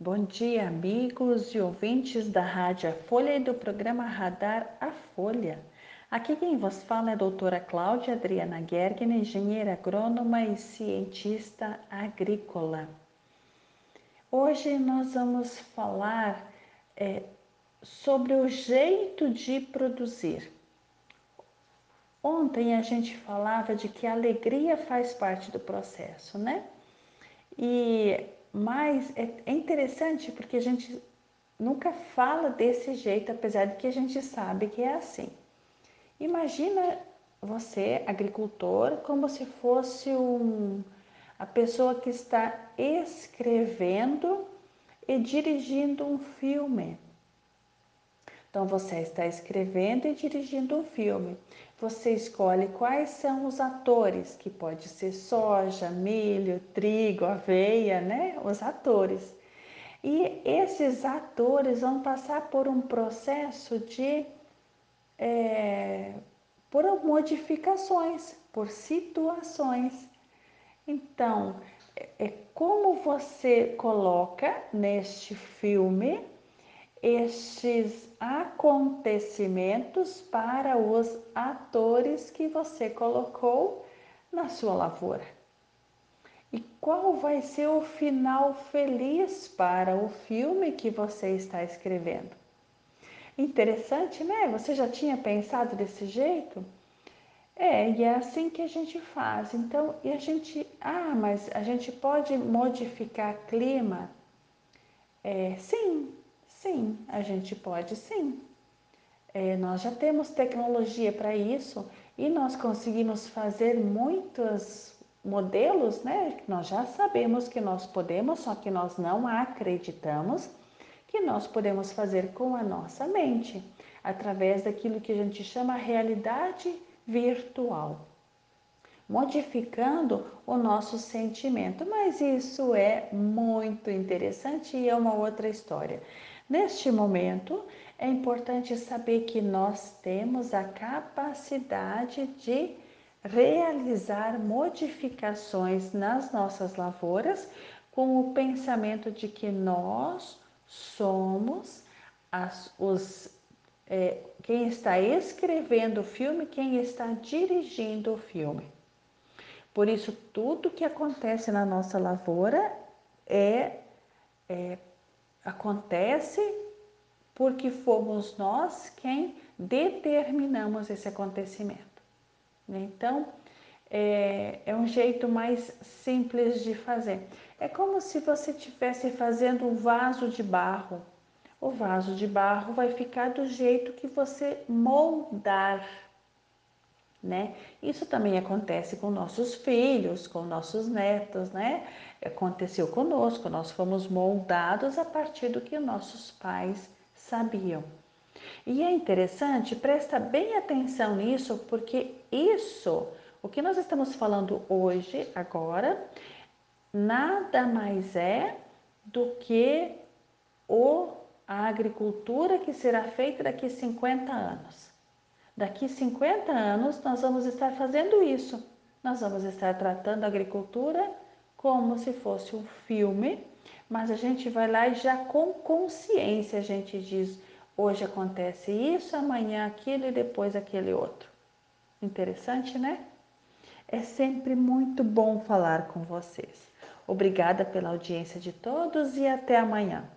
Bom dia, amigos e ouvintes da Rádio A Folha e do programa Radar A Folha. Aqui quem vos fala é a doutora Cláudia Adriana Gergen, engenheira agrônoma e cientista agrícola. Hoje nós vamos falar é, sobre o jeito de produzir. Ontem a gente falava de que a alegria faz parte do processo, né? E mas é, é interessante porque a gente nunca fala desse jeito, apesar de que a gente sabe que é assim. Imagina você, agricultor, como se fosse um, a pessoa que está escrevendo e dirigindo um filme. Então você está escrevendo e dirigindo um filme. Você escolhe quais são os atores, que pode ser soja, milho, trigo, aveia, né? Os atores. E esses atores vão passar por um processo de é, por modificações, por situações. Então, é, é como você coloca neste filme estes acontecimentos para os atores que você colocou na sua lavoura. E qual vai ser o final feliz para o filme que você está escrevendo? Interessante, né? Você já tinha pensado desse jeito? É, e é assim que a gente faz. Então, e a gente, ah, mas a gente pode modificar clima? É, sim, Sim, a gente pode sim. É, nós já temos tecnologia para isso e nós conseguimos fazer muitos modelos, né? Nós já sabemos que nós podemos, só que nós não acreditamos que nós podemos fazer com a nossa mente, através daquilo que a gente chama realidade virtual, modificando o nosso sentimento. Mas isso é muito interessante e é uma outra história. Neste momento, é importante saber que nós temos a capacidade de realizar modificações nas nossas lavouras com o pensamento de que nós somos as, os, é, quem está escrevendo o filme, quem está dirigindo o filme. Por isso, tudo que acontece na nossa lavoura é, é acontece porque fomos nós quem determinamos esse acontecimento. Então, é, é, um jeito mais simples de fazer. É como se você estivesse fazendo um vaso de barro. O vaso de barro vai ficar do jeito que você moldar, né? Isso também acontece com nossos filhos, com nossos netos, né? aconteceu conosco, nós fomos moldados a partir do que nossos pais sabiam. E é interessante, presta bem atenção nisso, porque isso, o que nós estamos falando hoje, agora, nada mais é do que o, a agricultura que será feita daqui 50 anos. Daqui 50 anos nós vamos estar fazendo isso. Nós vamos estar tratando a agricultura como se fosse um filme, mas a gente vai lá e já com consciência a gente diz: hoje acontece isso, amanhã aquilo e depois aquele outro. Interessante, né? É sempre muito bom falar com vocês. Obrigada pela audiência de todos e até amanhã.